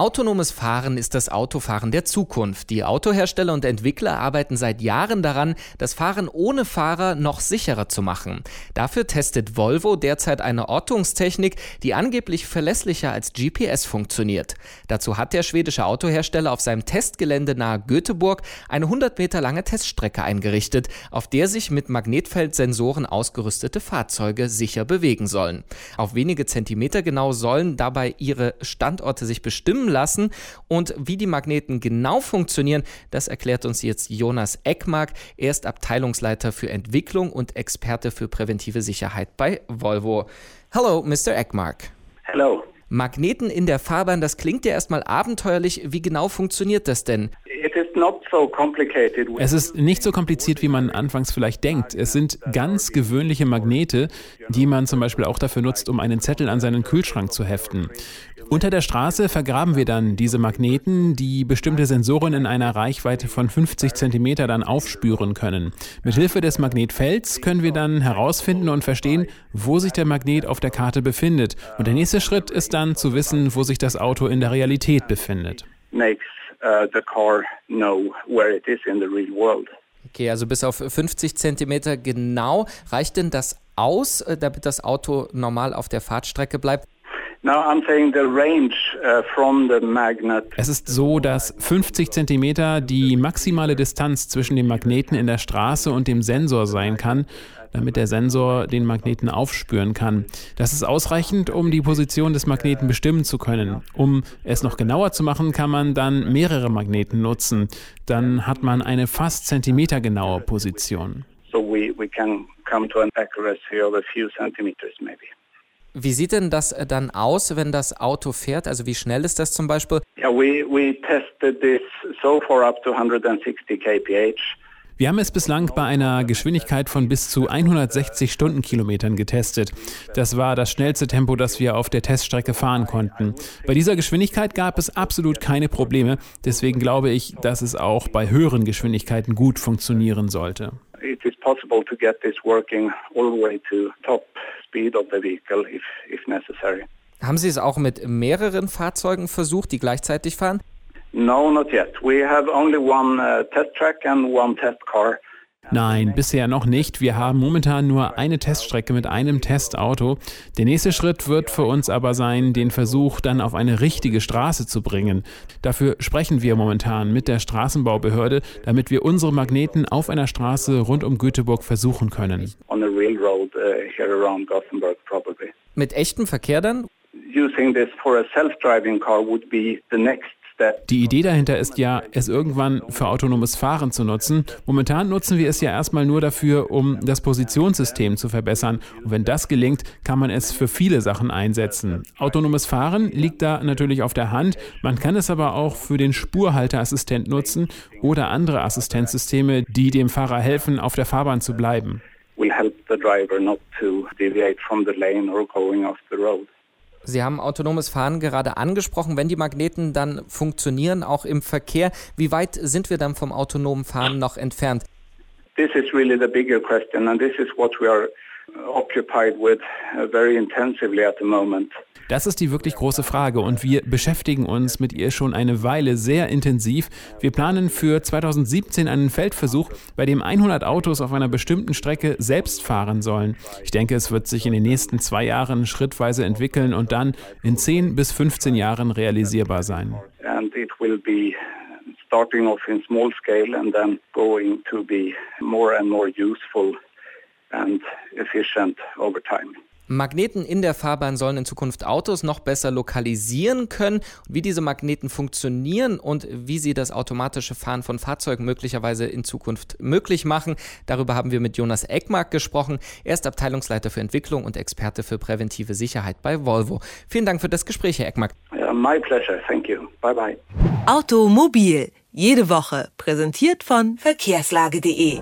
Autonomes Fahren ist das Autofahren der Zukunft. Die Autohersteller und Entwickler arbeiten seit Jahren daran, das Fahren ohne Fahrer noch sicherer zu machen. Dafür testet Volvo derzeit eine Ortungstechnik, die angeblich verlässlicher als GPS funktioniert. Dazu hat der schwedische Autohersteller auf seinem Testgelände nahe Göteborg eine 100 Meter lange Teststrecke eingerichtet, auf der sich mit Magnetfeldsensoren ausgerüstete Fahrzeuge sicher bewegen sollen. Auf wenige Zentimeter genau sollen dabei ihre Standorte sich bestimmen lassen. Und wie die Magneten genau funktionieren, das erklärt uns jetzt Jonas Eckmark. Er ist Abteilungsleiter für Entwicklung und Experte für präventive Sicherheit bei Volvo. Hallo, Mr. Eckmark. Hello. Magneten in der Fahrbahn, das klingt ja erstmal abenteuerlich. Wie genau funktioniert das denn? Es ist nicht so kompliziert, wie man anfangs vielleicht denkt. Es sind ganz gewöhnliche Magnete, die man zum Beispiel auch dafür nutzt, um einen Zettel an seinen Kühlschrank zu heften. Unter der Straße vergraben wir dann diese Magneten, die bestimmte Sensoren in einer Reichweite von 50 cm dann aufspüren können. Mithilfe des Magnetfelds können wir dann herausfinden und verstehen, wo sich der Magnet auf der Karte befindet. Und der nächste Schritt ist dann zu wissen, wo sich das Auto in der Realität befindet. Makes uh, the car know where it is in the real world. Okay, also bis auf 50 Zentimeter genau. Reicht denn das aus, äh, damit das Auto normal auf der Fahrtstrecke bleibt? Uh, es ist so, dass 50 Zentimeter die maximale Distanz zwischen dem Magneten in der Straße und dem Sensor sein kann, damit der Sensor den Magneten aufspüren kann. Das ist ausreichend, um die Position des Magneten bestimmen zu können. Um es noch genauer zu machen, kann man dann mehrere Magneten nutzen. Dann hat man eine fast zentimetergenaue Position. So we, we can come to an accuracy of a few centimeters maybe. Wie sieht denn das äh, dann aus, wenn das Auto fährt? Also wie schnell ist das zum Beispiel? Yeah, we, we tested this so far up to 160 kph. Wir haben es bislang bei einer Geschwindigkeit von bis zu 160 Stundenkilometern getestet. Das war das schnellste Tempo, das wir auf der Teststrecke fahren konnten. Bei dieser Geschwindigkeit gab es absolut keine Probleme. Deswegen glaube ich, dass es auch bei höheren Geschwindigkeiten gut funktionieren sollte. It is possible to get this working all the way to top speed of the vehicle if, if necessary. Haben Sie es auch mit mehreren Fahrzeugen versucht, die gleichzeitig fahren? No, not yet. We have only one uh, test track and one test car. Nein, bisher noch nicht. Wir haben momentan nur eine Teststrecke mit einem Testauto. Der nächste Schritt wird für uns aber sein, den Versuch dann auf eine richtige Straße zu bringen. Dafür sprechen wir momentan mit der Straßenbaubehörde, damit wir unsere Magneten auf einer Straße rund um Göteborg versuchen können. Uh, mit echtem Verkehr dann? Using this for a self-driving car would be the next die Idee dahinter ist ja, es irgendwann für autonomes Fahren zu nutzen. Momentan nutzen wir es ja erstmal nur dafür, um das Positionssystem zu verbessern. Und wenn das gelingt, kann man es für viele Sachen einsetzen. Autonomes Fahren liegt da natürlich auf der Hand. Man kann es aber auch für den Spurhalteassistent nutzen oder andere Assistenzsysteme, die dem Fahrer helfen, auf der Fahrbahn zu bleiben. Will help the driver not to deviate from the lane or going off the road. Sie haben autonomes Fahren gerade angesprochen. Wenn die Magneten dann funktionieren, auch im Verkehr, wie weit sind wir dann vom autonomen Fahren noch entfernt? This is really the bigger question and this is what we are occupied with uh, very intensively at the moment. Das ist die wirklich große Frage und wir beschäftigen uns mit ihr schon eine Weile sehr intensiv. Wir planen für 2017 einen Feldversuch, bei dem 100 Autos auf einer bestimmten Strecke selbst fahren sollen. Ich denke, es wird sich in den nächsten zwei Jahren schrittweise entwickeln und dann in 10 bis 15 Jahren realisierbar sein. And it will be starting off in small scale and then going to be more and more useful and efficient over time. Magneten in der Fahrbahn sollen in Zukunft Autos noch besser lokalisieren können. Wie diese Magneten funktionieren und wie sie das automatische Fahren von Fahrzeugen möglicherweise in Zukunft möglich machen, darüber haben wir mit Jonas Eckmark gesprochen. Er ist Abteilungsleiter für Entwicklung und Experte für präventive Sicherheit bei Volvo. Vielen Dank für das Gespräch, Herr Eckmark. Yeah, my pleasure. Thank you. Bye bye. Automobil. Jede Woche präsentiert von verkehrslage.de.